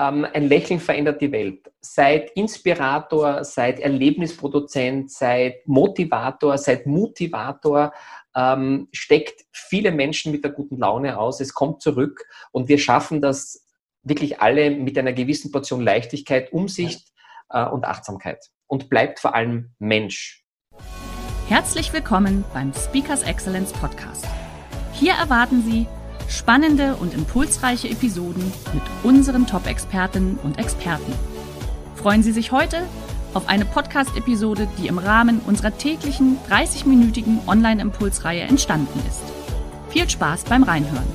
Ähm, ein Lächeln verändert die Welt. Seid Inspirator, seid Erlebnisproduzent, seid Motivator, seid Motivator. Ähm, steckt viele Menschen mit der guten Laune aus. Es kommt zurück und wir schaffen das wirklich alle mit einer gewissen Portion Leichtigkeit, Umsicht äh, und Achtsamkeit. Und bleibt vor allem Mensch. Herzlich willkommen beim Speakers Excellence Podcast. Hier erwarten Sie Spannende und impulsreiche Episoden mit unseren Top-Expertinnen und Experten. Freuen Sie sich heute auf eine Podcast-Episode, die im Rahmen unserer täglichen 30-minütigen Online-Impulsreihe entstanden ist. Viel Spaß beim Reinhören.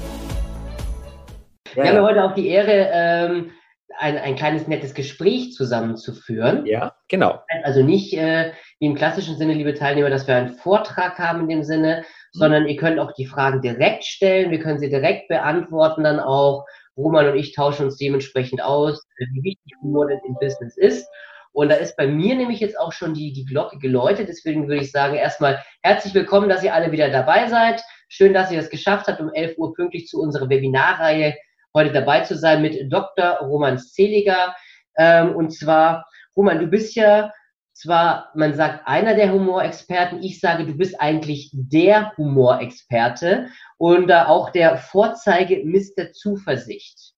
Wir haben heute auch die Ehre, ähm, ein, ein kleines nettes Gespräch zusammenzuführen. Ja, genau. Also nicht äh, wie im klassischen Sinne, liebe Teilnehmer, dass wir einen Vortrag haben in dem Sinne, sondern ihr könnt auch die Fragen direkt stellen, wir können sie direkt beantworten dann auch. Roman und ich tauschen uns dementsprechend aus, wie wichtig Humor denn im Business ist. Und da ist bei mir nämlich jetzt auch schon die, die Glocke geläutet. Deswegen würde ich sagen, erstmal herzlich willkommen, dass ihr alle wieder dabei seid. Schön, dass ihr es geschafft habt, um 11 Uhr pünktlich zu unserer Webinarreihe heute dabei zu sein mit Dr. Roman Zeliger. Ähm, und zwar, Roman, du bist ja zwar, man sagt einer der Humorexperten, ich sage, du bist eigentlich der Humorexperte und äh, auch der Vorzeige Mr. Zuversicht.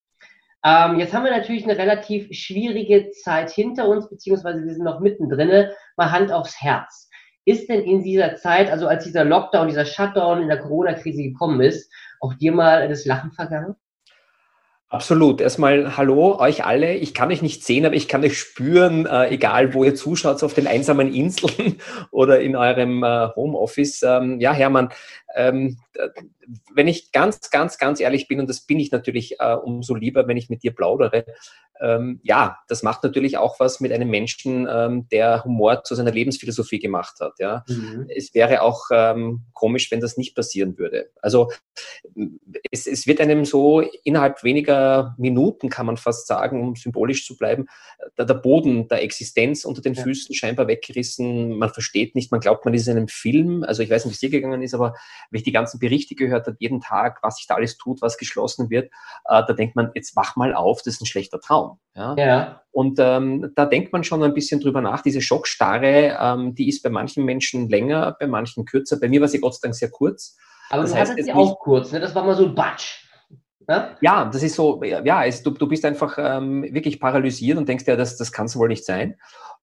Ähm, jetzt haben wir natürlich eine relativ schwierige Zeit hinter uns, beziehungsweise wir sind noch mittendrin, mal Hand aufs Herz. Ist denn in dieser Zeit, also als dieser Lockdown, dieser Shutdown in der Corona-Krise gekommen ist, auch dir mal das Lachen vergangen? Absolut. Erstmal hallo euch alle. Ich kann euch nicht sehen, aber ich kann euch spüren, äh, egal wo ihr zuschaut, auf den einsamen Inseln oder in eurem äh, Homeoffice. Ähm, ja, Hermann, ähm, wenn ich ganz, ganz, ganz ehrlich bin, und das bin ich natürlich äh, umso lieber, wenn ich mit dir plaudere, ähm, ja, das macht natürlich auch was mit einem Menschen, ähm, der Humor zu seiner Lebensphilosophie gemacht hat. Ja. Mhm. Es wäre auch ähm, komisch, wenn das nicht passieren würde. Also es, es wird einem so innerhalb weniger Minuten, kann man fast sagen, um symbolisch zu bleiben, der, der Boden der Existenz unter den ja. Füßen scheinbar weggerissen. Man versteht nicht, man glaubt, man ist in einem Film. Also ich weiß nicht, wie es dir gegangen ist, aber wenn ich die ganzen Berichte gehört habe, jeden Tag, was sich da alles tut, was geschlossen wird, äh, da denkt man, jetzt wach mal auf, das ist ein schlechter Traum. Ja? ja. Und ähm, da denkt man schon ein bisschen drüber nach. Diese Schockstarre, ähm, die ist bei manchen Menschen länger, bei manchen kürzer. Bei mir war sie Gott sei Dank sehr kurz. Aber das du heißt, sie auch kurz, ne? Das war mal so ein Batsch. Ne? Ja, das ist so, ja, es, du, du bist einfach ähm, wirklich paralysiert und denkst ja, das, das kann es wohl nicht sein.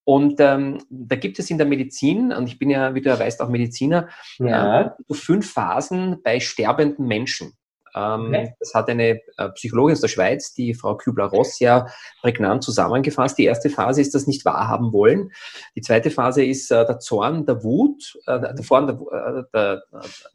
Und ähm, da gibt es in der Medizin, und ich bin ja, wie du ja weißt, auch Mediziner, ja. äh, so fünf Phasen bei sterbenden Menschen. Ähm, okay. Das hat eine äh, Psychologin aus der Schweiz, die Frau Kübler-Ross, ja prägnant zusammengefasst. Die erste Phase ist das nicht wahrhaben wollen. Die zweite Phase ist äh, der Zorn, der Wut, äh, der, Zorn, der,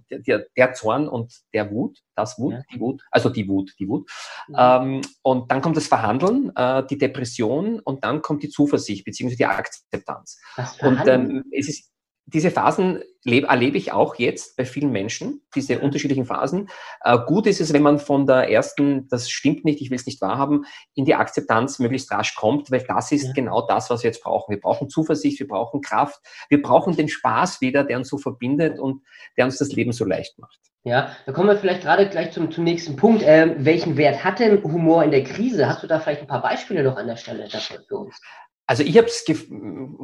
der, der, Zorn und der Wut, das Wut, ja. die Wut, also die Wut, die Wut. Ja. Ähm, und dann kommt das Verhandeln, die Depression und dann kommt die Zuversicht bzw. die Akzeptanz. Und ähm, es ist diese Phasen erlebe ich auch jetzt bei vielen Menschen, diese unterschiedlichen Phasen. Äh, gut ist es, wenn man von der ersten, das stimmt nicht, ich will es nicht wahrhaben, in die Akzeptanz möglichst rasch kommt, weil das ist ja. genau das, was wir jetzt brauchen. Wir brauchen Zuversicht, wir brauchen Kraft, wir brauchen den Spaß wieder, der uns so verbindet und der uns das Leben so leicht macht. Ja, da kommen wir vielleicht gerade gleich zum, zum nächsten Punkt. Ähm, welchen Wert hat denn Humor in der Krise? Hast du da vielleicht ein paar Beispiele noch an der Stelle dafür für uns? Also ich habe es gef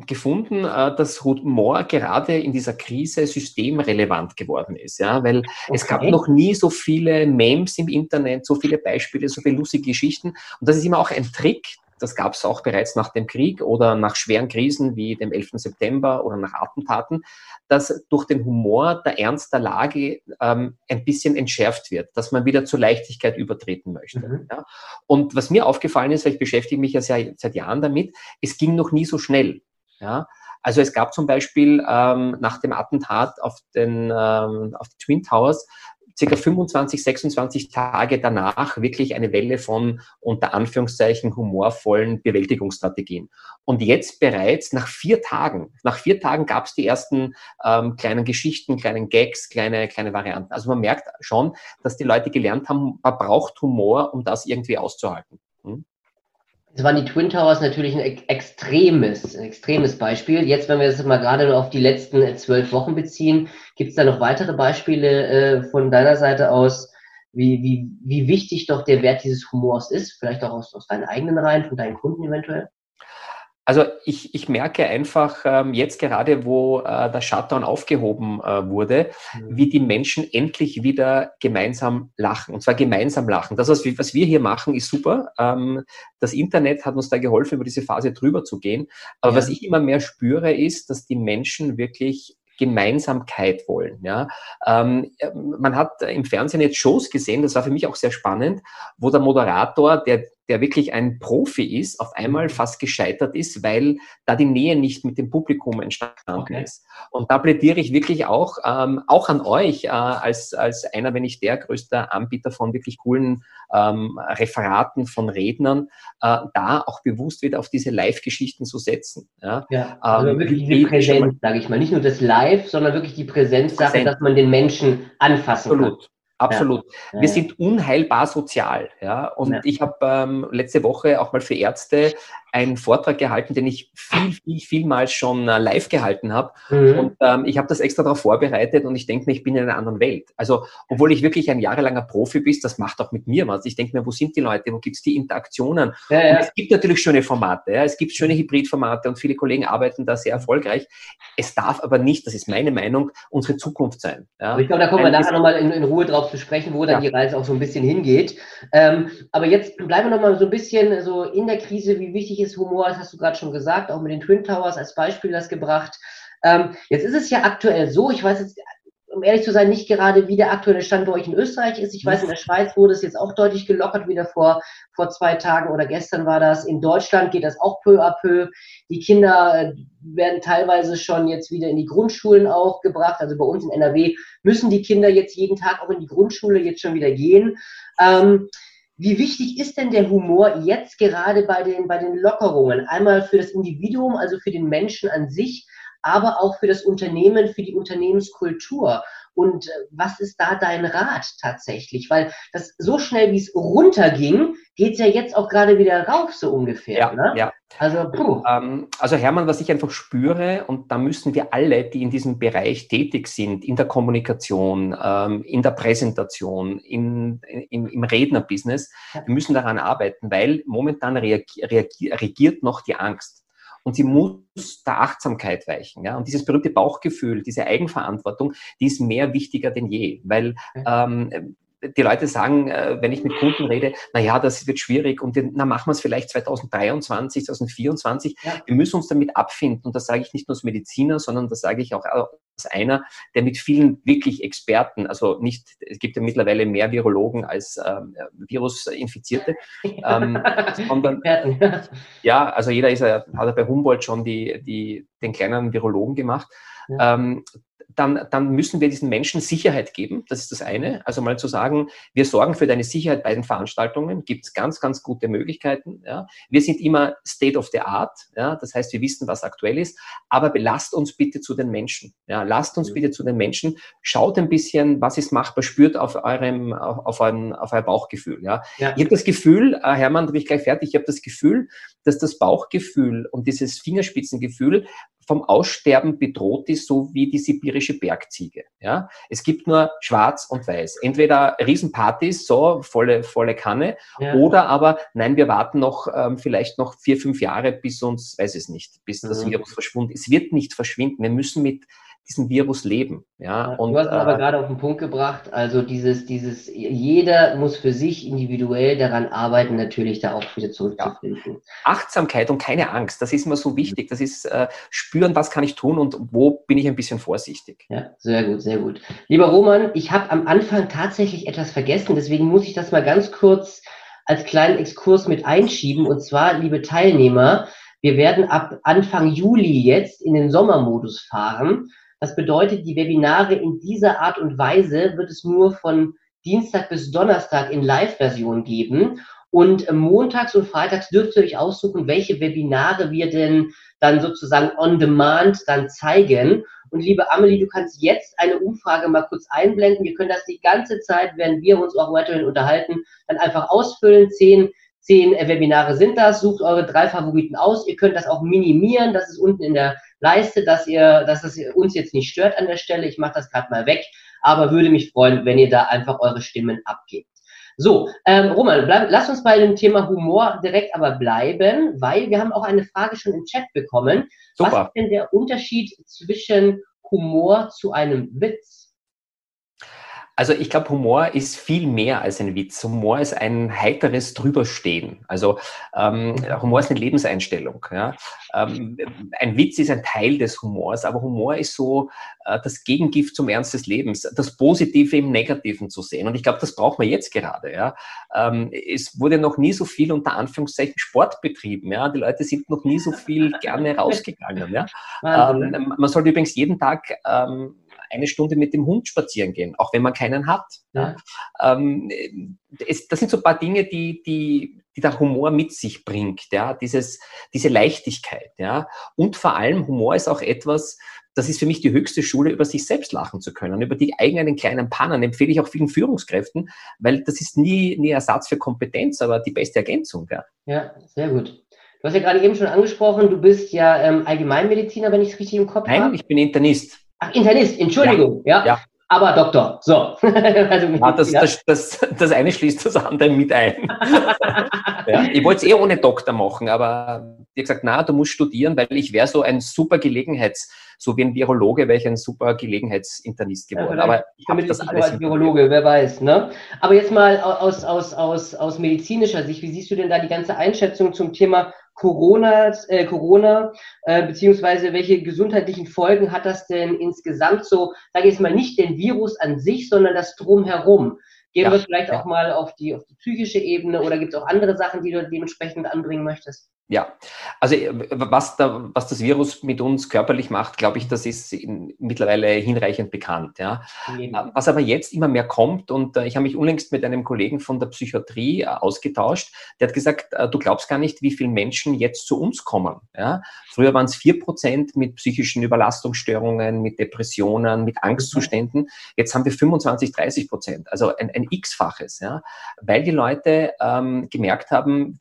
gefunden, äh, dass Humor gerade in dieser Krise systemrelevant geworden ist, ja, weil okay. es gab noch nie so viele Memes im Internet, so viele Beispiele, so viele lustige Geschichten. Und das ist immer auch ein Trick, das gab es auch bereits nach dem Krieg oder nach schweren Krisen wie dem 11. September oder nach Attentaten, dass durch den Humor der Ernst der Lage ähm, ein bisschen entschärft wird, dass man wieder zur Leichtigkeit übertreten möchte. Mhm. Ja? Und was mir aufgefallen ist, weil ich beschäftige mich ja seit, seit Jahren damit, es ging noch nie so schnell. Ja? Also es gab zum Beispiel ähm, nach dem Attentat auf, den, ähm, auf die Twin Towers circa 25, 26 Tage danach wirklich eine Welle von unter Anführungszeichen humorvollen Bewältigungsstrategien. Und jetzt bereits nach vier Tagen, nach vier Tagen gab es die ersten ähm, kleinen Geschichten, kleinen Gags, kleine, kleine Varianten. Also man merkt schon, dass die Leute gelernt haben, man braucht Humor, um das irgendwie auszuhalten. Hm? Es waren die Twin Towers natürlich ein extremes, ein extremes Beispiel. Jetzt, wenn wir es mal gerade auf die letzten äh, zwölf Wochen beziehen, gibt es da noch weitere Beispiele äh, von deiner Seite aus, wie, wie, wie wichtig doch der Wert dieses Humors ist? Vielleicht auch aus, aus deinen eigenen Reihen, von deinen Kunden eventuell? Also ich, ich merke einfach ähm, jetzt gerade, wo äh, der Shutdown aufgehoben äh, wurde, mhm. wie die Menschen endlich wieder gemeinsam lachen. Und zwar gemeinsam lachen. Das, was wir, was wir hier machen, ist super. Ähm, das Internet hat uns da geholfen, über diese Phase drüber zu gehen. Aber ja. was ich immer mehr spüre, ist, dass die Menschen wirklich Gemeinsamkeit wollen. Ja? Ähm, man hat im Fernsehen jetzt Shows gesehen, das war für mich auch sehr spannend, wo der Moderator, der der wirklich ein Profi ist, auf einmal mhm. fast gescheitert ist, weil da die Nähe nicht mit dem Publikum entstanden okay. ist. Und da plädiere ich wirklich auch, ähm, auch an euch äh, als, als einer, wenn nicht der größte Anbieter von wirklich coolen ähm, Referaten von Rednern, äh, da auch bewusst wieder auf diese Live-Geschichten zu setzen. Ja, ja also ähm, wirklich die Präsenz, sage ich mal. Nicht nur das Live, sondern wirklich die Präsenzsache, Präsenz. dass man den Menschen anfassen Absolut. kann. Absolut. Ja. Wir sind unheilbar sozial. Ja? Und ja. ich habe ähm, letzte Woche auch mal für Ärzte einen Vortrag gehalten, den ich viel, viel, vielmals schon äh, live gehalten habe. Mhm. Und ähm, ich habe das extra darauf vorbereitet und ich denke mir, ich bin in einer anderen Welt. Also, obwohl ich wirklich ein jahrelanger Profi bin, das macht auch mit mir was. Ich denke mir, wo sind die Leute, wo gibt es die Interaktionen? Ja, ja. es gibt natürlich schöne Formate, ja? es gibt schöne Hybridformate und viele Kollegen arbeiten da sehr erfolgreich. Es darf aber nicht, das ist meine Meinung, unsere Zukunft sein. Ja? Ich glaube, da kommen wir nachher nochmal in, in Ruhe drauf zu sprechen, wo dann die Reise auch so ein bisschen hingeht. Ähm, aber jetzt bleiben wir nochmal so ein bisschen so in der Krise, wie wichtig ist Humor, das hast du gerade schon gesagt, auch mit den Twin Towers als Beispiel das gebracht. Ähm, jetzt ist es ja aktuell so, ich weiß jetzt, um ehrlich zu sein, nicht gerade, wie der aktuelle Stand bei euch in Österreich ist. Ich weiß, in der Schweiz wurde es jetzt auch deutlich gelockert, wieder vor, vor zwei Tagen oder gestern war das. In Deutschland geht das auch peu à peu. Die Kinder äh, werden teilweise schon jetzt wieder in die Grundschulen auch gebracht. Also bei uns in NRW müssen die Kinder jetzt jeden Tag auch in die Grundschule jetzt schon wieder gehen. Ähm, wie wichtig ist denn der Humor jetzt gerade bei den, bei den Lockerungen? Einmal für das Individuum, also für den Menschen an sich, aber auch für das Unternehmen, für die Unternehmenskultur. Und äh, was ist da dein Rat tatsächlich? Weil das so schnell, wie es runterging, geht es ja jetzt auch gerade wieder rauf, so ungefähr. Ja, ne? ja. Also, puh. Ähm, also Hermann, was ich einfach spüre, und da müssen wir alle, die in diesem Bereich tätig sind, in der Kommunikation, ähm, in der Präsentation, in, in, im Rednerbusiness, wir müssen daran arbeiten, weil momentan reagiert noch die Angst und sie muss der Achtsamkeit weichen. Ja? Und dieses berühmte Bauchgefühl, diese Eigenverantwortung, die ist mehr wichtiger denn je, weil ähm, die Leute sagen, äh, wenn ich mit Kunden rede, na ja, das wird schwierig und na machen wir es vielleicht 2023, 2024. Ja. Wir müssen uns damit abfinden und das sage ich nicht nur als Mediziner, sondern das sage ich auch als einer, der mit vielen wirklich Experten, also nicht, es gibt ja mittlerweile mehr Virologen als ähm, Virusinfizierte, ähm, sondern, ja, also jeder ist hat ja bei Humboldt schon die, die, den kleinen Virologen gemacht. Ja. Ähm, dann, dann müssen wir diesen Menschen Sicherheit geben. Das ist das eine. Also mal zu sagen, wir sorgen für deine Sicherheit bei den Veranstaltungen, gibt es ganz, ganz gute Möglichkeiten. Ja. Wir sind immer State of the Art. Ja. Das heißt, wir wissen, was aktuell ist. Aber belasst uns bitte zu den Menschen. Ja. Lasst uns bitte zu den Menschen. Schaut ein bisschen, was ist machbar. Spürt auf eurem, auf, auf, euren, auf euer Bauchgefühl. Ja. ja. Ich habe das Gefühl, äh, Hermann, da bin ich gleich fertig, ich habe das Gefühl, dass das Bauchgefühl und dieses Fingerspitzengefühl vom Aussterben bedroht ist, so wie die sibirische Bergziege. Ja? Es gibt nur schwarz und weiß. Entweder Riesenpartys, so volle, volle Kanne, ja. oder aber nein, wir warten noch ähm, vielleicht noch vier, fünf Jahre, bis uns, weiß es nicht, bis das mhm. Virus verschwunden ist. Es wird nicht verschwinden. Wir müssen mit diesem Virus leben. Ja, und, du hast äh, aber gerade auf den Punkt gebracht, also dieses, dieses, jeder muss für sich individuell daran arbeiten, natürlich da auch wieder zurückzufinden. Ja. Achtsamkeit und keine Angst, das ist immer so wichtig. Das ist äh, spüren, was kann ich tun und wo bin ich ein bisschen vorsichtig. Ja, sehr gut, sehr gut. Lieber Roman, ich habe am Anfang tatsächlich etwas vergessen, deswegen muss ich das mal ganz kurz als kleinen Exkurs mit einschieben. Und zwar, liebe Teilnehmer, wir werden ab Anfang Juli jetzt in den Sommermodus fahren. Das bedeutet, die Webinare in dieser Art und Weise wird es nur von Dienstag bis Donnerstag in Live-Version geben. Und montags und freitags dürft ihr euch aussuchen, welche Webinare wir denn dann sozusagen on demand dann zeigen. Und liebe Amelie, du kannst jetzt eine Umfrage mal kurz einblenden. Wir können das die ganze Zeit, während wir uns auch weiterhin unterhalten, dann einfach ausfüllen. Zehn, zehn Webinare sind das. Sucht eure drei Favoriten aus. Ihr könnt das auch minimieren. Das ist unten in der Leiste, dass ihr, dass es uns jetzt nicht stört an der Stelle. Ich mache das gerade mal weg. Aber würde mich freuen, wenn ihr da einfach eure Stimmen abgebt. So, ähm, Roman, bleib, lass uns bei dem Thema Humor direkt aber bleiben, weil wir haben auch eine Frage schon im Chat bekommen. Super. Was ist denn der Unterschied zwischen Humor zu einem Witz? Also ich glaube, Humor ist viel mehr als ein Witz. Humor ist ein heiteres Drüberstehen. Also ähm, Humor ist eine Lebenseinstellung. Ja? Ähm, ein Witz ist ein Teil des Humors, aber Humor ist so äh, das Gegengift zum Ernst des Lebens, das Positive im Negativen zu sehen. Und ich glaube, das braucht man jetzt gerade. Ja? Ähm, es wurde noch nie so viel unter Anführungszeichen Sport betrieben. Ja? Die Leute sind noch nie so viel gerne rausgegangen. Ja? Ähm, man sollte übrigens jeden Tag ähm, eine Stunde mit dem Hund spazieren gehen, auch wenn man keinen hat. Ja. Ähm, es, das sind so ein paar Dinge, die, die, die der Humor mit sich bringt, ja, Dieses, diese Leichtigkeit. Ja. Und vor allem Humor ist auch etwas, das ist für mich die höchste Schule, über sich selbst lachen zu können. Über die eigenen kleinen Pannen empfehle ich auch vielen Führungskräften, weil das ist nie, nie Ersatz für Kompetenz, aber die beste Ergänzung. Ja, ja sehr gut. Du hast ja gerade eben schon angesprochen, du bist ja ähm, Allgemeinmediziner, wenn ich es richtig im Kopf habe. Nein, ich bin Internist. Ach, Internist, Entschuldigung, ja. ja. Aber Doktor, so. also ja, das, das, das, das, eine schließt das andere mit ein. ja, ich wollte es eh ohne Doktor machen, aber hat gesagt, na, du musst studieren, weil ich wäre so ein super Gelegenheits, so wie ein Virologe wäre ich ein super Gelegenheitsinternist geworden. Ja, aber ich habe das alles als Virologe, wer weiß. Ne? Aber jetzt mal aus, aus, aus, aus medizinischer Sicht, wie siehst du denn da die ganze Einschätzung zum Thema Corona, äh, Corona äh, beziehungsweise welche gesundheitlichen Folgen hat das denn insgesamt so, sage ich jetzt mal, nicht den Virus an sich, sondern das Drumherum? Gehen ja, wir vielleicht auch mal auf die, auf die psychische Ebene oder gibt es auch andere Sachen, die du dementsprechend anbringen möchtest? Ja, also äh, was, da, was das Virus mit uns körperlich macht, glaube ich, das ist in, mittlerweile hinreichend bekannt. Ja. Mhm. Was aber jetzt immer mehr kommt, und äh, ich habe mich unlängst mit einem Kollegen von der Psychiatrie äh, ausgetauscht, der hat gesagt, äh, du glaubst gar nicht, wie viele Menschen jetzt zu uns kommen. Ja. Früher waren es vier Prozent mit psychischen Überlastungsstörungen, mit Depressionen, mit Angstzuständen. Mhm. Jetzt haben wir 25, 30 Prozent, also ein, ein X-faches, ja, weil die Leute ähm, gemerkt haben,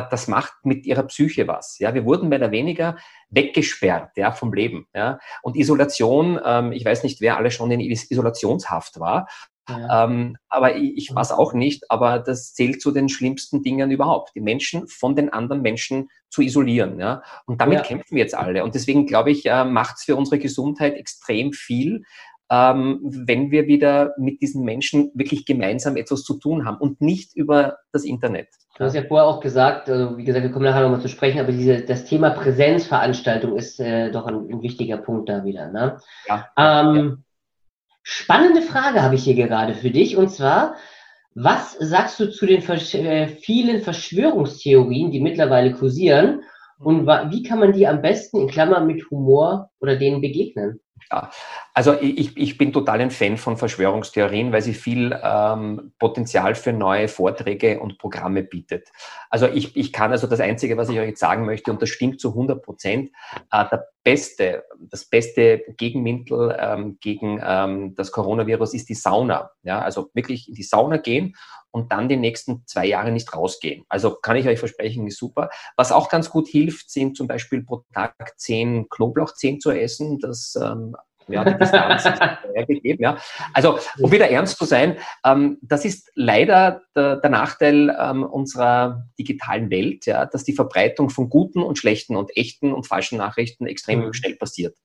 das macht mit ihrer Psyche was. Ja, wir wurden mehr oder weniger weggesperrt ja, vom Leben. Ja. Und Isolation, ähm, ich weiß nicht, wer alle schon in Isolationshaft war, ja. ähm, aber ich, ich es auch nicht, aber das zählt zu den schlimmsten Dingen überhaupt, die Menschen von den anderen Menschen zu isolieren. Ja. Und damit ja. kämpfen wir jetzt alle. Und deswegen glaube ich, äh, macht es für unsere Gesundheit extrem viel, ähm, wenn wir wieder mit diesen Menschen wirklich gemeinsam etwas zu tun haben und nicht über das Internet. Du hast ja vorher auch gesagt, also wie gesagt, wir kommen nachher nochmal zu sprechen, aber diese, das Thema Präsenzveranstaltung ist äh, doch ein, ein, wichtiger Punkt da wieder. Ne? Ja, ähm, ja. Spannende Frage habe ich hier gerade für dich und zwar, was sagst du zu den Versch äh, vielen Verschwörungstheorien, die mittlerweile kursieren und wie kann man die am besten in Klammern mit Humor oder denen begegnen? Ja, also ich, ich bin total ein Fan von Verschwörungstheorien, weil sie viel ähm, Potenzial für neue Vorträge und Programme bietet. Also ich, ich kann also das Einzige, was ich euch jetzt sagen möchte, und das stimmt zu 100 Prozent, äh, der beste, das beste Gegenmittel ähm, gegen ähm, das Coronavirus ist die Sauna. Ja, also wirklich in die Sauna gehen und dann die nächsten zwei Jahre nicht rausgehen. Also kann ich euch versprechen, ist super. Was auch ganz gut hilft, sind zum Beispiel pro Tag zehn Knoblauchzehen zu essen. Das ähm, ja, die Distanz ist hergegeben. Ja. Also, um wieder ernst zu sein, ähm, das ist leider der, der Nachteil ähm, unserer digitalen Welt, ja, dass die Verbreitung von guten und schlechten und echten und falschen Nachrichten extrem mhm. schnell passiert.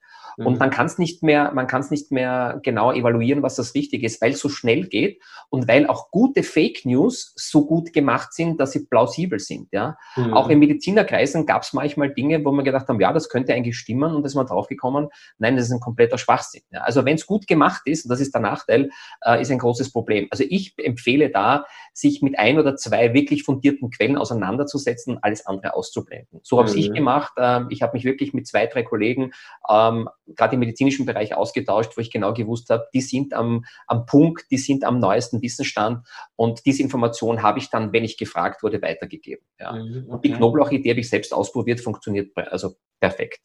Und mhm. man kann es nicht mehr, man kann es nicht mehr genau evaluieren, was das Richtige ist, weil es so schnell geht und weil auch gute Fake News so gut gemacht sind, dass sie plausibel sind. Ja? Mhm. Auch in Medizinerkreisen gab es manchmal Dinge, wo man gedacht haben, ja, das könnte eigentlich stimmen und ist man draufgekommen, nein, das ist ein kompletter Schwachsinn. Ja? Also wenn es gut gemacht ist, und das ist der Nachteil, äh, ist ein großes Problem. Also ich empfehle da, sich mit ein oder zwei wirklich fundierten Quellen auseinanderzusetzen, alles andere auszublenden. So habe mhm. ich gemacht. Äh, ich habe mich wirklich mit zwei, drei Kollegen ähm, gerade im medizinischen Bereich ausgetauscht, wo ich genau gewusst habe, die sind am, am Punkt, die sind am neuesten Wissensstand und diese Information habe ich dann, wenn ich gefragt wurde, weitergegeben. Ja. Mhm, okay. Und die Knoblauchidee habe ich selbst ausprobiert, funktioniert also perfekt.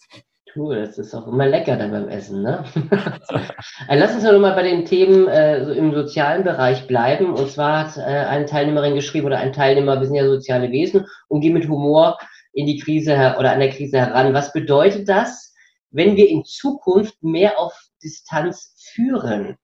Cool, das ist auch immer lecker dann beim Essen, ne? also lass uns doch mal bei den Themen äh, so im sozialen Bereich bleiben. Und zwar hat äh, eine Teilnehmerin geschrieben oder ein Teilnehmer, wir sind ja soziale Wesen und gehen mit Humor in die Krise oder an der Krise heran. Was bedeutet das, wenn wir in Zukunft mehr auf Distanz führen?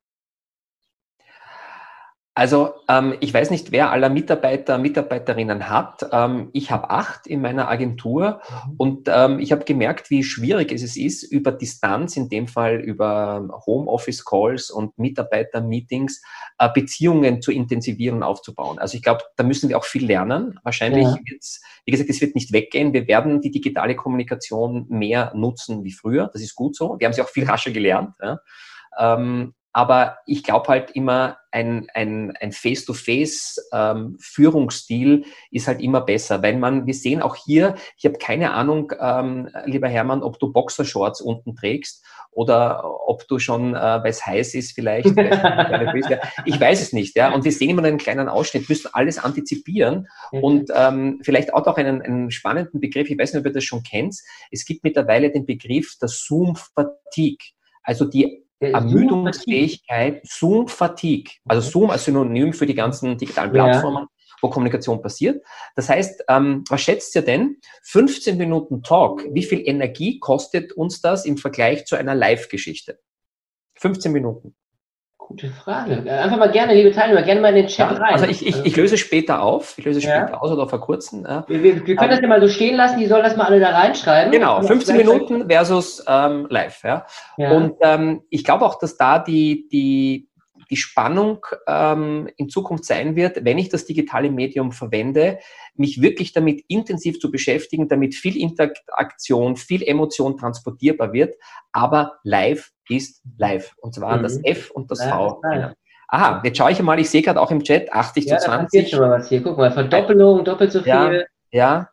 Also ähm, ich weiß nicht, wer aller Mitarbeiter, Mitarbeiterinnen hat. Ähm, ich habe acht in meiner Agentur mhm. und ähm, ich habe gemerkt, wie schwierig es ist, über Distanz, in dem Fall über Homeoffice-Calls und Mitarbeiter-Meetings, äh, Beziehungen zu intensivieren und aufzubauen. Also ich glaube, da müssen wir auch viel lernen. Wahrscheinlich ja. wird es, wie gesagt, es wird nicht weggehen. Wir werden die digitale Kommunikation mehr nutzen wie früher. Das ist gut so. Wir haben sie auch viel rascher gelernt. Ja. Ähm, aber ich glaube halt immer, ein, ein, ein Face-to-Face-Führungsstil ähm, ist halt immer besser, weil man, wir sehen auch hier, ich habe keine Ahnung, ähm, lieber Hermann, ob du Boxershorts unten trägst oder ob du schon, äh, weil es heiß ist vielleicht, ich weiß es nicht, ja. Und wir sehen immer einen kleinen Ausschnitt, müssen alles antizipieren mhm. und ähm, vielleicht auch noch einen, einen spannenden Begriff, ich weiß nicht, ob ihr das schon kennt, es gibt mittlerweile den Begriff der Zoom-Fatigue. Also die Ermüdungsfähigkeit, Zoom-Fatigue. Also Zoom als Synonym für die ganzen digitalen Plattformen, ja. wo Kommunikation passiert. Das heißt, ähm, was schätzt ihr denn? 15 Minuten Talk, wie viel Energie kostet uns das im Vergleich zu einer Live-Geschichte? 15 Minuten. Gute Frage. Äh, einfach mal gerne, liebe Teilnehmer, gerne mal in den Chat ja, rein. Also ich, ich, ich löse später auf. Ich löse ja. später aus oder verkürzen. Ja. Wir, wir, wir, können das ja mal so stehen lassen, die sollen das mal alle da reinschreiben. Genau, 15 Minuten versus ähm, live. Ja. Und ähm, ich glaube auch, dass da die, die, die Spannung ähm, in Zukunft sein wird, wenn ich das digitale Medium verwende, mich wirklich damit intensiv zu beschäftigen, damit viel Interaktion, viel Emotion transportierbar wird, aber live ist live. Und zwar mhm. das F und das V. Ja, Aha, jetzt schaue ich mal, ich sehe gerade auch im Chat 80 ja, zu 20. schon mal was hier. Guck mal, Verdoppelung, doppelt so viel. Ja, ja.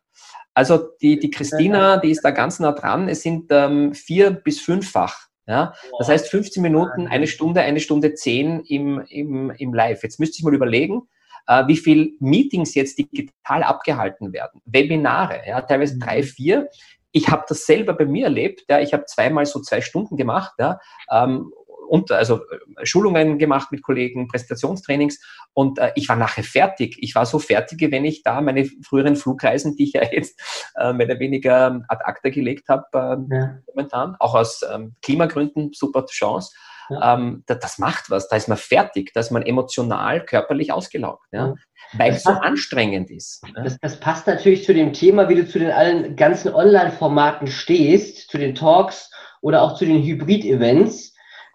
Also die, die Christina, die ist da ganz nah dran. Es sind ähm, vier bis fünffach. Ja? Das heißt 15 Minuten, eine Stunde, eine Stunde zehn im, im, im Live. Jetzt müsste ich mal überlegen, äh, wie viel Meetings jetzt digital abgehalten werden. Webinare, ja, teilweise drei, mhm. vier ich habe das selber bei mir erlebt. Ja, ich habe zweimal so zwei Stunden gemacht, ja, ähm, und also äh, Schulungen gemacht mit Kollegen, Präsentationstrainings und äh, ich war nachher fertig. Ich war so fertig, wie wenn ich da meine früheren Flugreisen, die ich ja jetzt äh, mehr oder weniger ad acta gelegt habe, äh, ja. momentan, auch aus ähm, Klimagründen, super Chance. Ja. Ähm, das, das, macht was, da ist man fertig, da ist man emotional, körperlich ausgelaugt. Ja? weil es so anstrengend ist. Das, das, passt natürlich zu dem Thema, wie du zu den allen ganzen Online-Formaten stehst, zu den Talks oder auch zu den Hybrid-Events.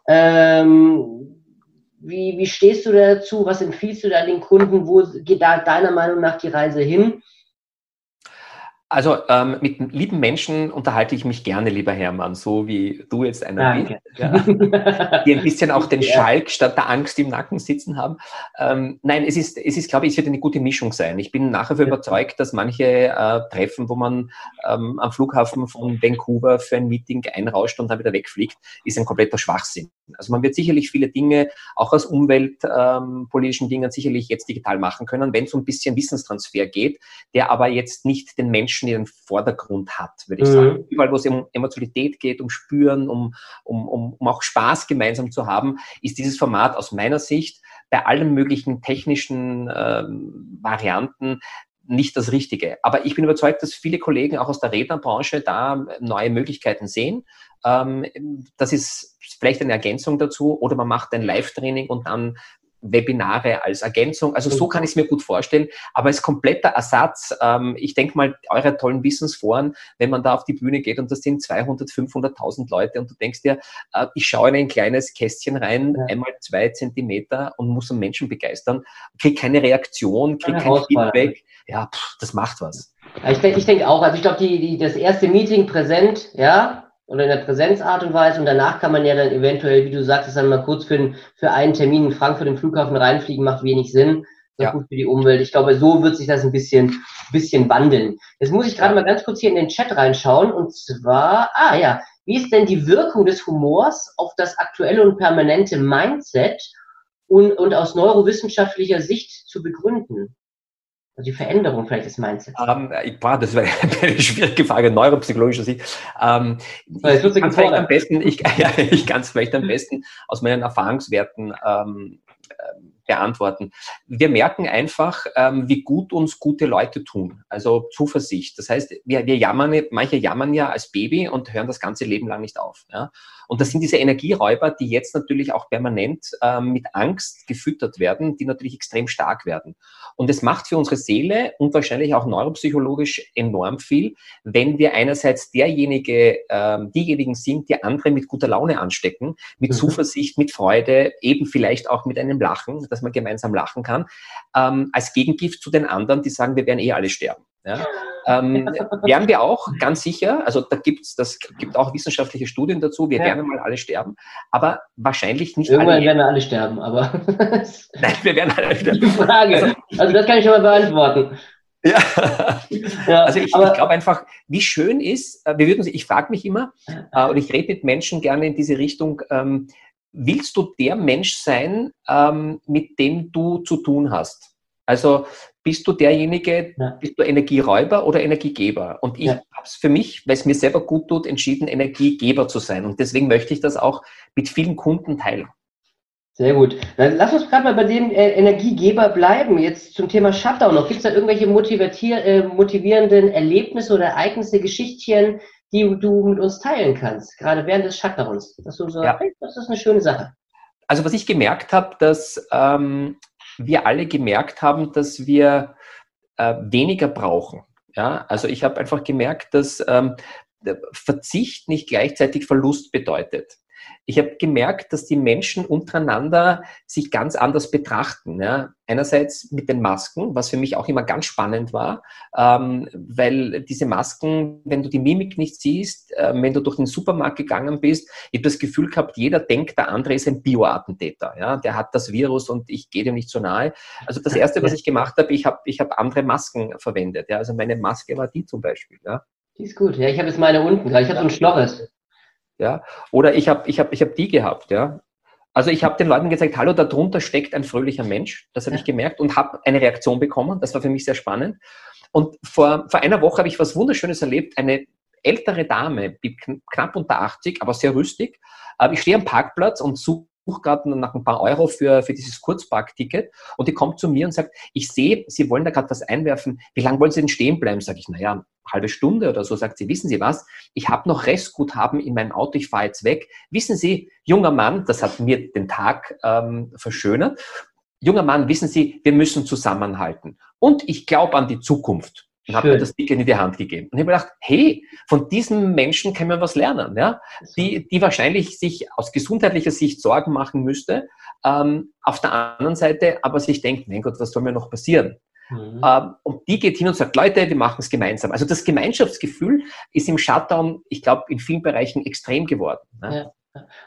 Ähm, wie, wie stehst du dazu? Was empfiehlst du da den Kunden? Wo geht da deiner Meinung nach die Reise hin? Also ähm, mit lieben Menschen unterhalte ich mich gerne, lieber Hermann, so wie du jetzt einer bist, ja, die ein bisschen auch den Schalk statt der Angst im Nacken sitzen haben. Ähm, nein, es ist, es ist, glaube ich, es wird eine gute Mischung sein. Ich bin nachher ja. überzeugt, dass manche äh, Treffen, wo man ähm, am Flughafen von Vancouver für ein Meeting einrauscht und dann wieder wegfliegt, ist ein kompletter Schwachsinn. Also man wird sicherlich viele Dinge, auch aus umweltpolitischen ähm, Dingen, sicherlich jetzt digital machen können, wenn es um ein bisschen Wissenstransfer geht, der aber jetzt nicht den Menschen in den Vordergrund hat, würde ich mhm. sagen. Überall, wo es um Emotionalität geht, um Spüren, um, um, um, um auch Spaß gemeinsam zu haben, ist dieses Format aus meiner Sicht bei allen möglichen technischen ähm, Varianten nicht das Richtige. Aber ich bin überzeugt, dass viele Kollegen auch aus der Rednerbranche da neue Möglichkeiten sehen. Ähm, das ist vielleicht eine Ergänzung dazu oder man macht ein Live-Training und dann Webinare als Ergänzung. Also so kann ich es mir gut vorstellen. Aber als kompletter Ersatz, ähm, ich denke mal, eure tollen Wissensforen, wenn man da auf die Bühne geht und das sind 200, 500.000 Leute und du denkst dir, äh, ich schaue in ein kleines Kästchen rein, ja. einmal zwei Zentimeter und muss einen Menschen begeistern, krieg keine Reaktion, krieg kein Feedback. Ja, pff, das macht was. ich denke ich denk auch, also ich glaube, die, die, das erste Meeting präsent, ja, oder in der Präsenzart und Weise und danach kann man ja dann eventuell, wie du sagst, dann mal kurz für, für einen Termin in Frankfurt im Flughafen reinfliegen, macht wenig Sinn. Das ja. gut für die Umwelt. Ich glaube, so wird sich das ein bisschen, bisschen wandeln. Jetzt muss ich gerade mal ganz kurz hier in den Chat reinschauen. Und zwar, ah ja, wie ist denn die Wirkung des Humors auf das aktuelle und permanente Mindset und, und aus neurowissenschaftlicher Sicht zu begründen? Also die Veränderung vielleicht des Mindsets. Um, ähm, boah, das wäre eine schwierige Frage, neuropsychologischer Sicht. Um, ich kann es vielleicht am besten, ich, ja, ich kann es vielleicht am besten aus meinen Erfahrungswerten ähm, beantworten. Wir merken einfach, ähm, wie gut uns gute Leute tun. Also Zuversicht. Das heißt, wir, wir jammern, manche jammern ja als Baby und hören das ganze Leben lang nicht auf. Ja? Und das sind diese Energieräuber, die jetzt natürlich auch permanent ähm, mit Angst gefüttert werden, die natürlich extrem stark werden. Und es macht für unsere Seele und wahrscheinlich auch neuropsychologisch enorm viel, wenn wir einerseits derjenige, ähm, diejenigen sind, die andere mit guter Laune anstecken, mit mhm. Zuversicht, mit Freude, eben vielleicht auch mit einem Lachen, dass man gemeinsam lachen kann, ähm, als Gegengift zu den anderen, die sagen, wir werden eh alle sterben. Ja? Ähm, werden wir auch, ganz sicher. Also da gibt's, das gibt auch wissenschaftliche Studien dazu. Wir ja. werden mal alle sterben, aber wahrscheinlich nicht Irgendwann alle. werden wir alle sterben, aber. Nein, wir werden alle sterben. Die Frage. Also, also das kann ich schon mal beantworten. Ja. ja, also ich, ich glaube einfach, wie schön ist, äh, wir würden, ich frage mich immer, äh, und ich rede mit Menschen gerne in diese Richtung, ähm, willst du der Mensch sein, ähm, mit dem du zu tun hast? Also bist du derjenige, ja. bist du Energieräuber oder Energiegeber? Und ich ja. habe es für mich, weil es mir selber gut tut, entschieden, Energiegeber zu sein. Und deswegen möchte ich das auch mit vielen Kunden teilen. Sehr gut. Dann lass uns gerade mal bei dem äh, Energiegeber bleiben. Jetzt zum Thema Shutdown noch. Gibt es da irgendwelche äh, motivierenden Erlebnisse oder Ereignisse, Geschichtchen, die du mit uns teilen kannst, gerade während des Shutdowns? Dass du sagst, ja. hey, das ist eine schöne Sache. Also was ich gemerkt habe, dass ähm, wir alle gemerkt haben, dass wir äh, weniger brauchen. Ja, also ich habe einfach gemerkt, dass ähm, Verzicht nicht gleichzeitig Verlust bedeutet ich habe gemerkt, dass die Menschen untereinander sich ganz anders betrachten. Ja. Einerseits mit den Masken, was für mich auch immer ganz spannend war, ähm, weil diese Masken, wenn du die Mimik nicht siehst, äh, wenn du durch den Supermarkt gegangen bist, ich habe das Gefühl gehabt, jeder denkt, der andere ist ein Bioattentäter. Ja. Der hat das Virus und ich gehe dem nicht so nahe. Also das Erste, was ich gemacht habe, ich habe ich hab andere Masken verwendet. Ja. Also meine Maske war die zum Beispiel. Ja. Die ist gut. Ja, ich habe jetzt meine unten gerade. Ich habe so ein Schnorres. Ja? Oder ich habe ich hab, ich hab die gehabt. Ja? Also ich habe den Leuten gesagt, hallo, darunter steckt ein fröhlicher Mensch. Das habe ja. ich gemerkt und habe eine Reaktion bekommen. Das war für mich sehr spannend. Und vor, vor einer Woche habe ich was Wunderschönes erlebt. Eine ältere Dame, knapp unter 80, aber sehr rüstig. Ich stehe am Parkplatz und suche suche gerade nach ein paar Euro für, für dieses Kurzparkticket und die kommt zu mir und sagt, ich sehe, Sie wollen da gerade was einwerfen. Wie lange wollen Sie denn stehen bleiben? Sag ich, naja, halbe Stunde oder so. Sagt sie, wissen Sie was? Ich habe noch Restguthaben in meinem Auto, ich fahre jetzt weg. Wissen Sie, junger Mann, das hat mir den Tag ähm, verschönert. Junger Mann, wissen Sie, wir müssen zusammenhalten. Und ich glaube an die Zukunft und habe mir das Ticket in die Hand gegeben. Und ich habe gedacht, hey, von diesen Menschen können wir was lernen, ja? die, die wahrscheinlich sich aus gesundheitlicher Sicht Sorgen machen müsste, ähm, auf der anderen Seite aber sich denkt, mein Gott, was soll mir noch passieren? Mhm. Ähm, und die geht hin und sagt, Leute, wir machen es gemeinsam. Also das Gemeinschaftsgefühl ist im Shutdown, ich glaube, in vielen Bereichen extrem geworden. Ne? Ja.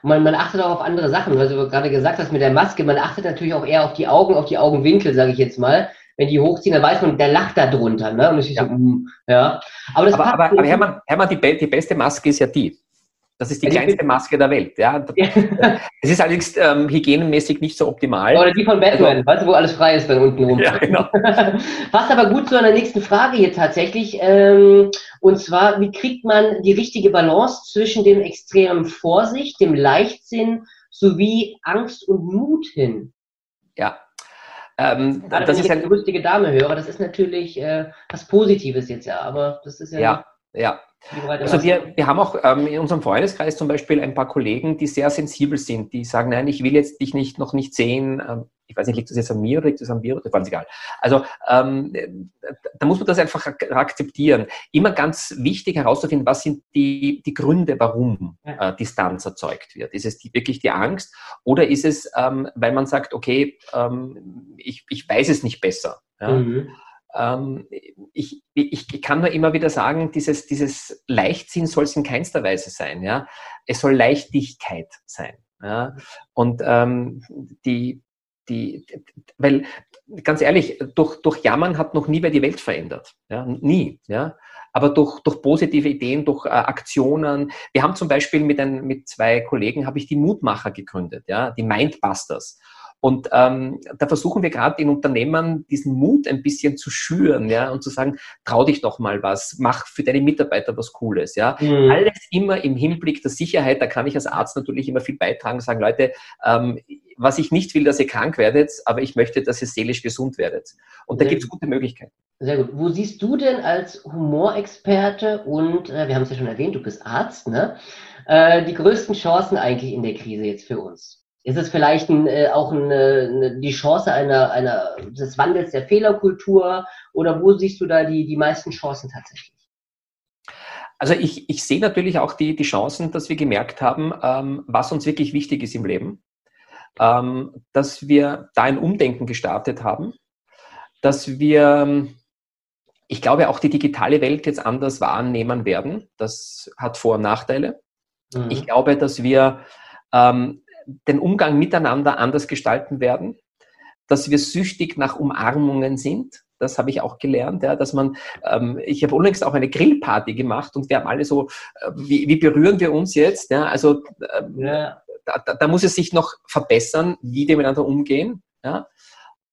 Man, man, achtet auch auf andere Sachen, weil du gerade gesagt hast mit der Maske, man achtet natürlich auch eher auf die Augen, auf die Augenwinkel, sage ich jetzt mal wenn die hochziehen, dann weiß man, der lacht da drunter. Ne? Und ich ja. so, mm, ja. Aber, das aber, aber, aber Hermann, Hermann die, die beste Maske ist ja die. Das ist die kleinste Maske der Welt. Ja. Es ist allerdings ähm, hygienenmäßig nicht so optimal. Oder die von Batman, also, weißt du, wo alles frei ist dann unten rum. Ja, genau. Passt aber gut zu einer nächsten Frage hier tatsächlich. Ähm, und zwar, wie kriegt man die richtige Balance zwischen dem extremen Vorsicht, dem Leichtsinn sowie Angst und Mut hin? Ja, ähm, Gerade das wenn ist ich eine lustige Dame höre, das ist natürlich äh, was Positives jetzt ja, aber das ist ja. Ja, ja. Also wir, wir haben auch ähm, in unserem Freundeskreis zum Beispiel ein paar Kollegen, die sehr sensibel sind, die sagen, nein, ich will jetzt dich nicht noch nicht sehen. Ähm, ich weiß nicht, liegt das jetzt an mir oder liegt das an Virus? Ganz egal. Also ähm, da muss man das einfach akzeptieren. Immer ganz wichtig herauszufinden, was sind die, die Gründe, warum äh, Distanz erzeugt wird. Ist es die, wirklich die Angst oder ist es, ähm, weil man sagt, okay, ähm, ich, ich weiß es nicht besser. Ja? Mhm ähm, ich, ich kann nur immer wieder sagen, dieses, dieses Leichtsinn soll es in keinster Weise sein. Ja? Es soll Leichtigkeit sein. Ja? Und ähm, die, die, weil ganz ehrlich, durch, durch Jammern hat noch nie wer die Welt verändert. Ja, nie. Ja. Aber durch, durch positive Ideen, durch äh, Aktionen. Wir haben zum Beispiel mit, ein, mit zwei Kollegen, habe ich die Mutmacher gegründet, ja, die Mindbusters. Und ähm, da versuchen wir gerade in Unternehmen diesen Mut ein bisschen zu schüren, ja, und zu sagen, trau dich doch mal was, mach für deine Mitarbeiter was Cooles, ja. Mhm. Alles immer im Hinblick der Sicherheit, da kann ich als Arzt natürlich immer viel beitragen, sagen, Leute, ähm, was ich nicht will, dass ihr krank werdet, aber ich möchte, dass ihr seelisch gesund werdet. Und da gibt es gute Möglichkeiten. Sehr gut. Wo siehst du denn als Humorexperte und, äh, wir haben es ja schon erwähnt, du bist Arzt, ne? Äh, die größten Chancen eigentlich in der Krise jetzt für uns? Ist es vielleicht ein, äh, auch eine, eine, die Chance einer, einer, des Wandels der Fehlerkultur oder wo siehst du da die, die meisten Chancen tatsächlich? Also ich, ich sehe natürlich auch die, die Chancen, dass wir gemerkt haben, ähm, was uns wirklich wichtig ist im Leben, ähm, dass wir da ein Umdenken gestartet haben, dass wir, ich glaube, auch die digitale Welt jetzt anders wahrnehmen werden. Das hat Vor- und Nachteile. Mhm. Ich glaube, dass wir ähm, den Umgang miteinander anders gestalten werden, dass wir süchtig nach Umarmungen sind. Das habe ich auch gelernt, ja, dass man, ähm, ich habe unlängst auch eine Grillparty gemacht und wir haben alle so, äh, wie, wie berühren wir uns jetzt? Ja, also ähm, ja. Da, da, da, muss es sich noch verbessern, wie wir miteinander umgehen. Ja.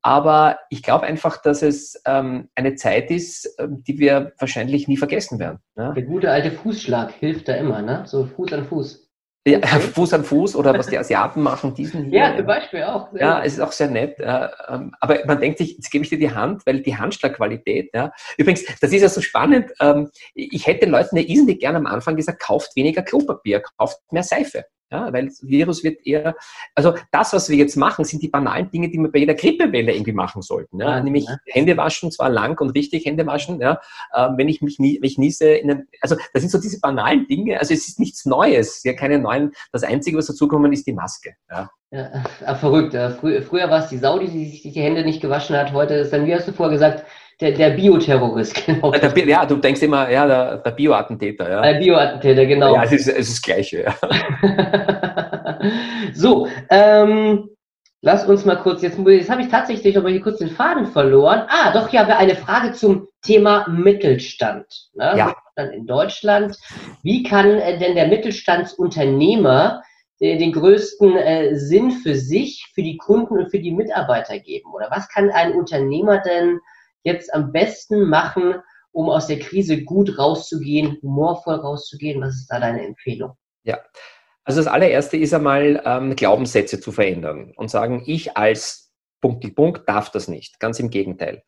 Aber ich glaube einfach, dass es ähm, eine Zeit ist, ähm, die wir wahrscheinlich nie vergessen werden. Ja. Der gute alte Fußschlag hilft da immer, ne? So Fuß an Fuß. Ja, Fuß an Fuß oder was die Asiaten machen, diesen hier. Ja, zum Beispiel auch. Ja, es ist auch sehr nett. Ähm, aber man denkt sich, jetzt gebe ich dir die Hand, weil die Handschlagqualität, ja. Übrigens, das ist ja so spannend. Ähm, ich hätte den Leuten ja irrsinnig gerne am Anfang gesagt, kauft weniger Klopapier, kauft mehr Seife. Ja, weil das Virus wird eher, also das, was wir jetzt machen, sind die banalen Dinge, die wir bei jeder Grippewelle irgendwie machen sollten. Ja? nämlich ja. Hände waschen, zwar lang und richtig Hände waschen, ja? Äh, wenn ich mich nie, mich niese, in den, also das sind so diese banalen Dinge, also es ist nichts Neues, ja, keine neuen, das Einzige, was dazukommen, ist die Maske. Ja? Ja, äh, verrückt. Früher, früher war es die Sau, die sich die Hände nicht gewaschen hat, heute ist dann, wie hast du vorher gesagt, der, der Bioterrorist, genau. Der, ja, du denkst immer, ja, der, der Bioattentäter. Ja. Der Bioattentäter, genau. Ja, es ist, es ist das Gleiche. Ja. so, ähm, lass uns mal kurz, jetzt, jetzt habe ich tatsächlich aber hier kurz den Faden verloren. Ah, doch, ja, eine Frage zum Thema Mittelstand. Ne? Ja. Mittelstand in Deutschland. Wie kann äh, denn der Mittelstandsunternehmer äh, den größten äh, Sinn für sich, für die Kunden und für die Mitarbeiter geben? Oder was kann ein Unternehmer denn jetzt am besten machen, um aus der Krise gut rauszugehen, humorvoll rauszugehen? Was ist da deine Empfehlung? Ja, also das allererste ist einmal ähm, Glaubenssätze zu verändern und sagen, ich als Punkt, Punkt darf das nicht. Ganz im Gegenteil.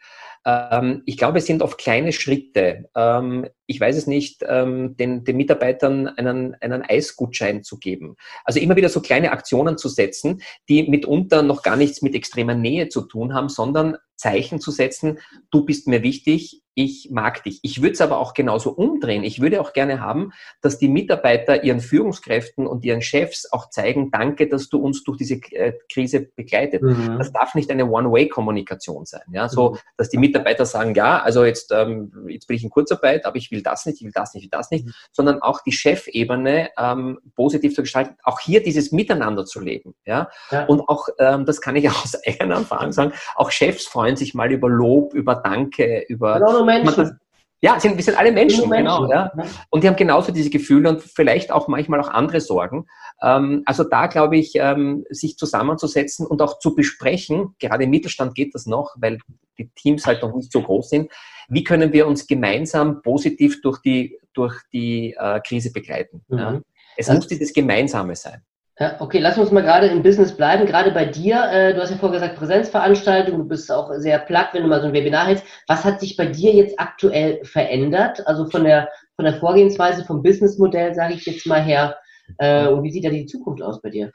Ähm, ich glaube, es sind oft kleine Schritte. Ähm, ich weiß es nicht, ähm, den, den Mitarbeitern einen, einen Eisgutschein zu geben. Also immer wieder so kleine Aktionen zu setzen, die mitunter noch gar nichts mit extremer Nähe zu tun haben, sondern Zeichen zu setzen, du bist mir wichtig, ich mag dich. Ich würde es aber auch genauso umdrehen. Ich würde auch gerne haben, dass die Mitarbeiter ihren Führungskräften und ihren Chefs auch zeigen, danke, dass du uns durch diese äh, Krise begleitet. Mhm. Das darf nicht eine One-Way-Kommunikation sein. Ja? So, mhm. dass die Mitarbeiter sagen, ja, also jetzt, ähm, jetzt bin ich in Kurzarbeit, aber ich will das nicht, ich will das nicht, ich will das nicht, mhm. sondern auch die Chefebene ähm, positiv zu gestalten, auch hier dieses Miteinander zu leben. Ja? ja. Und auch, ähm, das kann ich aus eigener Erfahrung sagen, auch Chefs freuen sich mal über Lob, über Danke, über Menschen. Ja, sind, wir sind alle Menschen, Menschen, genau. Ja. Und die haben genauso diese Gefühle und vielleicht auch manchmal auch andere Sorgen. Ähm, also da glaube ich, ähm, sich zusammenzusetzen und auch zu besprechen, gerade im Mittelstand geht das noch, weil die Teams halt noch nicht so groß sind, wie können wir uns gemeinsam positiv durch die, durch die äh, Krise begleiten. Mhm. Ja. Es muss dieses Gemeinsame sein. Ja, okay, lass uns mal gerade im Business bleiben. Gerade bei dir, äh, du hast ja vorher gesagt, Präsenzveranstaltung, du bist auch sehr platt, wenn du mal so ein Webinar hältst. Was hat sich bei dir jetzt aktuell verändert? Also von der, von der Vorgehensweise, vom Businessmodell, sage ich jetzt mal her. Äh, und wie sieht da die Zukunft aus bei dir?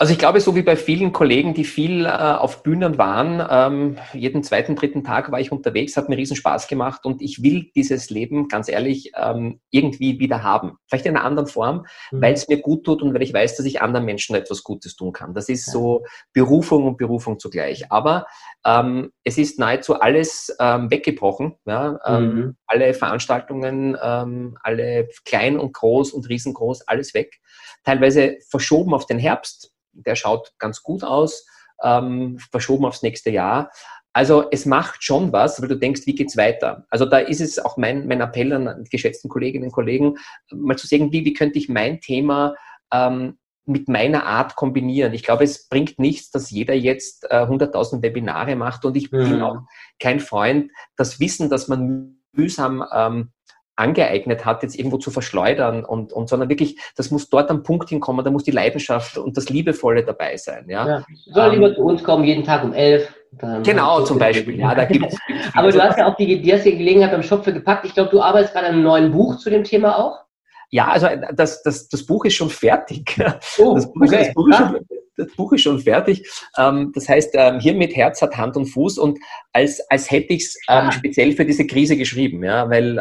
Also ich glaube, so wie bei vielen Kollegen, die viel äh, auf Bühnen waren, ähm, jeden zweiten, dritten Tag war ich unterwegs, hat mir riesen Spaß gemacht und ich will dieses Leben, ganz ehrlich, ähm, irgendwie wieder haben. Vielleicht in einer anderen Form, mhm. weil es mir gut tut und weil ich weiß, dass ich anderen Menschen etwas Gutes tun kann. Das ist ja. so Berufung und Berufung zugleich. Aber ähm, es ist nahezu alles ähm, weggebrochen. Ja? Ähm, mhm. Alle Veranstaltungen, ähm, alle klein und groß und riesengroß, alles weg. Teilweise verschoben auf den Herbst der schaut ganz gut aus. ähm, verschoben aufs nächste Jahr. Also es macht schon was, weil du denkst, wie geht's weiter? Also da ist es auch mein, mein Appell an die geschätzten Kolleginnen und Kollegen, mal zu sehen, wie, wie könnte ich mein Thema ähm, mit meiner Art kombinieren. Ich glaube, es bringt nichts, dass jeder jetzt äh, 100.000 Webinare macht und ich mhm. bin auch kein Freund, das Wissen, das man mühsam ähm, angeeignet hat, jetzt irgendwo zu verschleudern und, und sondern wirklich, das muss dort am Punkt hinkommen, da muss die Leidenschaft und das Liebevolle dabei sein. Ja? ja soll ähm, lieber zu uns kommen, jeden Tag um elf. Genau, zum Beispiel. Ja, da gibt's, Aber du hast ja auch die, die, hast die Gelegenheit beim Schopfe gepackt. Ich glaube, du arbeitest gerade an einem neuen Buch zu dem Thema auch. Ja, also äh, das, das, das Buch ist schon fertig. Oh, das, Buch, okay. das, Buch schon, das, Buch ist schon, fertig. Ähm, das heißt, ähm, hier mit Herz hat Hand und Fuß und als, als hätte ich es ähm, ah. speziell für diese Krise geschrieben, ja, weil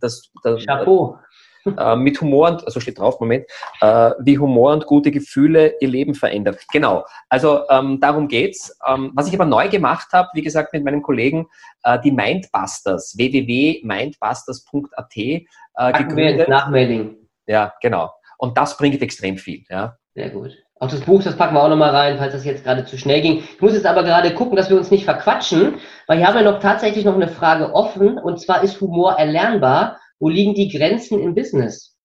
das, das Chapeau. Äh, mit Humor und, also steht drauf, Moment, äh, wie Humor und gute Gefühle ihr Leben verändert. Genau, also ähm, darum geht's. Ähm, was ich aber neu gemacht habe, wie gesagt, mit meinem Kollegen, äh, die Mindbusters, www.mindbusters.at äh, gegründet. Nachmailing. Ja, genau. Und das bringt extrem viel. Ja. Sehr gut. Auch das Buch, das packen wir auch nochmal rein, falls das jetzt gerade zu schnell ging. Ich muss jetzt aber gerade gucken, dass wir uns nicht verquatschen, weil hier haben wir noch tatsächlich noch eine Frage offen. Und zwar ist Humor erlernbar? Wo liegen die Grenzen im Business?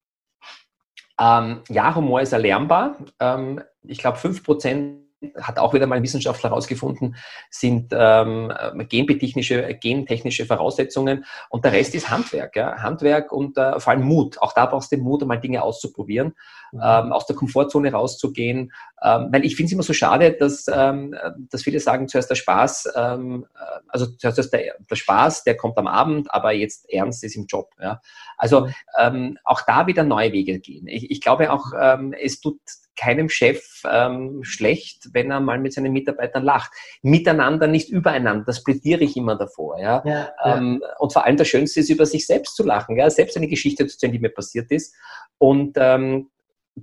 Ähm, ja, Humor ist erlernbar. Ähm, ich glaube, 5% hat auch wieder mal ein Wissenschaftler herausgefunden, sind ähm, gentechnische, gentechnische Voraussetzungen und der Rest ist Handwerk. Ja? Handwerk und äh, vor allem Mut. Auch da brauchst du den Mut, einmal Dinge auszuprobieren, mhm. ähm, aus der Komfortzone rauszugehen. Ähm, weil ich finde es immer so schade, dass, ähm, dass viele sagen, zuerst der Spaß, ähm, äh, also zuerst der, der Spaß, der kommt am Abend, aber jetzt ernst ist im Job. Ja? Also ähm, auch da wieder neue Wege gehen. Ich, ich glaube auch, ähm, es tut keinem Chef ähm, schlecht, wenn er mal mit seinen Mitarbeitern lacht. Miteinander, nicht übereinander. Das plädiere ich immer davor. Ja? ja, ähm, Und vor allem das Schönste ist, über sich selbst zu lachen. Ja? Selbst eine Geschichte zu erzählen, die mir passiert ist. Und ähm,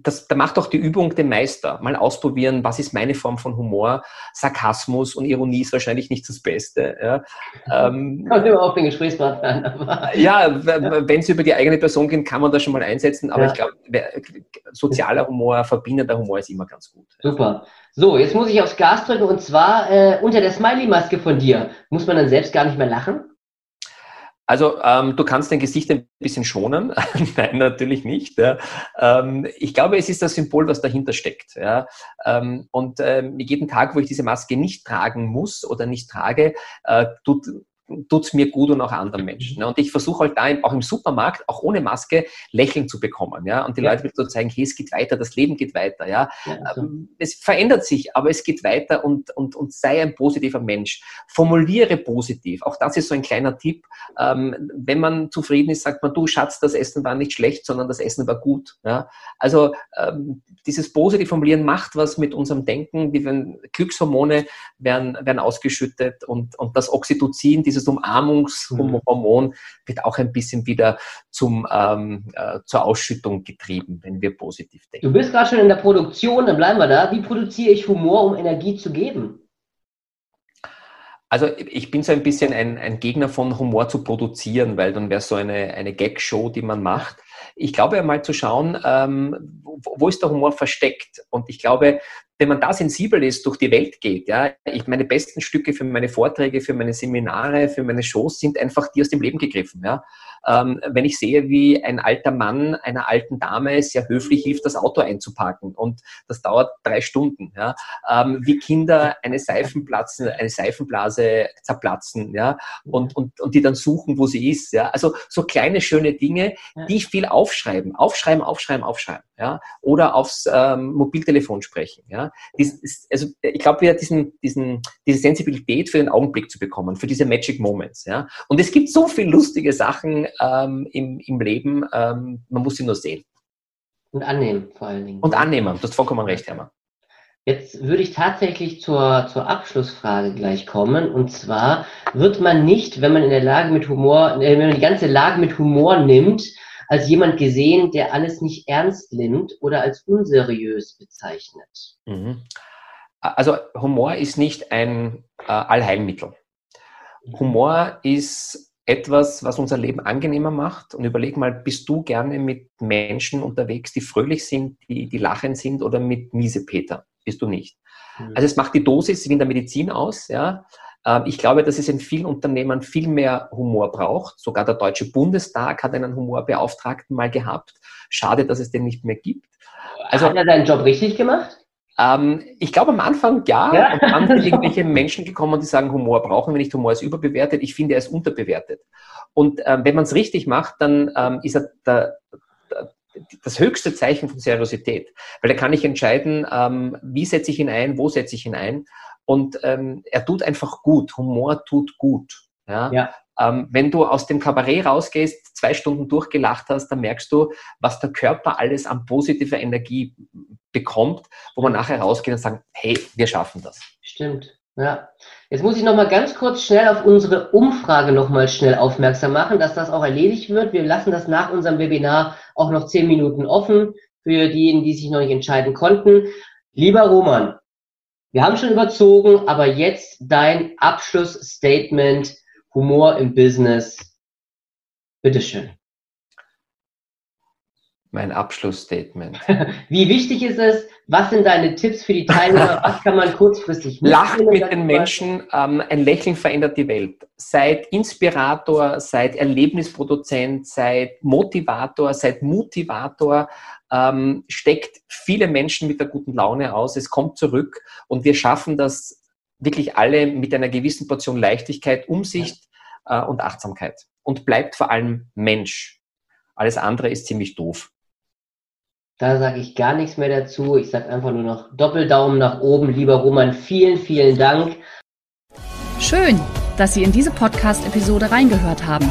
das, da macht auch die Übung den Meister. Mal ausprobieren, was ist meine Form von Humor. Sarkasmus und Ironie ist wahrscheinlich nicht das Beste. Ja, ähm, Kommt immer auf den Gesprächspartner an. ja, wenn es über die eigene Person geht, kann man das schon mal einsetzen. Aber ja. ich glaube, sozialer Humor, verbindender Humor ist immer ganz gut. Super. So, jetzt muss ich aufs Gas drücken und zwar äh, unter der Smiley-Maske von dir. Muss man dann selbst gar nicht mehr lachen? Also ähm, du kannst dein Gesicht ein bisschen schonen. Nein, natürlich nicht. Ja. Ähm, ich glaube, es ist das Symbol, was dahinter steckt. Ja. Ähm, und ähm, jeden Tag, wo ich diese Maske nicht tragen muss oder nicht trage, äh, tut tut es mir gut und auch anderen Menschen. Ne? Und ich versuche halt da auch im Supermarkt, auch ohne Maske, Lächeln zu bekommen. Ja? Und die ja. Leute zu zeigen, hey, es geht weiter, das Leben geht weiter. Ja? ja also. Ähm, es verändert sich, aber es geht weiter und, und, und sei ein positiver Mensch. Formuliere positiv. Auch das ist so ein kleiner Tipp. Ähm, wenn man zufrieden ist, sagt man, du Schatz, das Essen war nicht schlecht, sondern das Essen war gut. Ja? Also ähm, dieses positive Formulieren macht was mit unserem Denken. Die werden, Glückshormone werden, werden ausgeschüttet und, und das Oxytocin, dieses Umarmungshormon, mhm. wird auch ein bisschen wieder zum, ähm, äh, zur Ausschüttung getrieben, wenn wir positiv denken. Du bist gerade schon in der Produktion, dann bleiben wir da. Wie produziere ich Humor, um Energie zu geben? Also ich bin so ein bisschen ein, ein Gegner von Humor zu produzieren, weil dann wäre so eine, eine Gag-Show, die man macht. Ich glaube einmal zu schauen, ähm, wo, ist der Humor versteckt? Und ich glaube, wenn man da sensibel ist, durch die Welt geht, ja, ich meine besten Stücke für meine Vorträge, für meine Seminare, für meine Shows sind einfach die aus dem Leben gegriffen, ja. Ähm, wenn ich sehe, wie ein alter Mann einer alten Dame sehr höflich hilft, das Auto einzupacken und das dauert drei Stunden, ja. Ähm, wie Kinder eine Seifenplatzen, eine Seifenblase zerplatzen, ja, und, und, und die dann suchen, wo sie ist, ja. Also so kleine, schöne Dinge, die viel aufschreiben, aufschreiben, aufschreiben, aufschreiben, ja. Oder aufs ähm, Mobiltelefon sprechen, ja dies, also ich glaube, wieder diesen, diesen, diese Sensibilität für den Augenblick zu bekommen, für diese Magic Moments. Ja? Und es gibt so viele lustige Sachen ähm, im, im Leben, ähm, man muss sie nur sehen. Und annehmen, vor allen Dingen. Und annehmen, du hast vollkommen recht, Hermann. Jetzt würde ich tatsächlich zur, zur Abschlussfrage gleich kommen. Und zwar wird man nicht, wenn man in der Lage mit Humor, äh, wenn man die ganze Lage mit Humor nimmt, als jemand gesehen, der alles nicht ernst nimmt oder als unseriös bezeichnet. Mhm. Also Humor ist nicht ein äh, Allheilmittel. Humor ist etwas, was unser Leben angenehmer macht. Und überleg mal, bist du gerne mit Menschen unterwegs, die fröhlich sind, die, die lachend sind oder mit Miesepeter? Bist du nicht. Mhm. Also es macht die Dosis wie in der Medizin aus. Ja. Ähm, ich glaube, dass es in vielen Unternehmen viel mehr Humor braucht. Sogar der Deutsche Bundestag hat einen Humorbeauftragten mal gehabt. Schade, dass es den nicht mehr gibt. Also, hat er seinen Job richtig gemacht? Ähm, ich glaube am Anfang ja, ja. und dann sind irgendwelche Menschen gekommen, die sagen, Humor brauchen wir nicht, Humor ist überbewertet. Ich finde, er ist unterbewertet. Und ähm, wenn man es richtig macht, dann ähm, ist er der, der, das höchste Zeichen von Seriosität. Weil da kann ich entscheiden, ähm, wie setze ich ihn ein, wo setze ich ihn ein. Und ähm, er tut einfach gut. Humor tut gut. Ja? ja. Ähm, wenn du aus dem Kabarett rausgehst, zwei Stunden durchgelacht hast, dann merkst du, was der Körper alles an positiver Energie bekommt, wo man nachher rausgeht und sagt, hey, wir schaffen das. Stimmt. Ja. Jetzt muss ich noch mal ganz kurz schnell auf unsere Umfrage noch mal schnell aufmerksam machen, dass das auch erledigt wird. Wir lassen das nach unserem Webinar auch noch zehn Minuten offen für diejenigen, die sich noch nicht entscheiden konnten. Lieber Roman, wir haben schon überzogen, aber jetzt dein Abschlussstatement Humor im Business. Bitteschön. Mein Abschlussstatement. Wie wichtig ist es? Was sind deine Tipps für die Teilnehmer? Was kann man kurzfristig machen? Lacht mit den Menschen. Ähm, ein Lächeln verändert die Welt. Seid Inspirator, seid Erlebnisproduzent, seid Motivator, seid Motivator ähm, steckt viele Menschen mit der guten Laune aus. Es kommt zurück und wir schaffen das wirklich alle mit einer gewissen Portion Leichtigkeit, Umsicht äh, und Achtsamkeit. Und bleibt vor allem Mensch. Alles andere ist ziemlich doof. Da sage ich gar nichts mehr dazu. Ich sage einfach nur noch Doppeldaumen nach oben. Lieber Roman, vielen, vielen Dank. Schön, dass Sie in diese Podcast-Episode reingehört haben.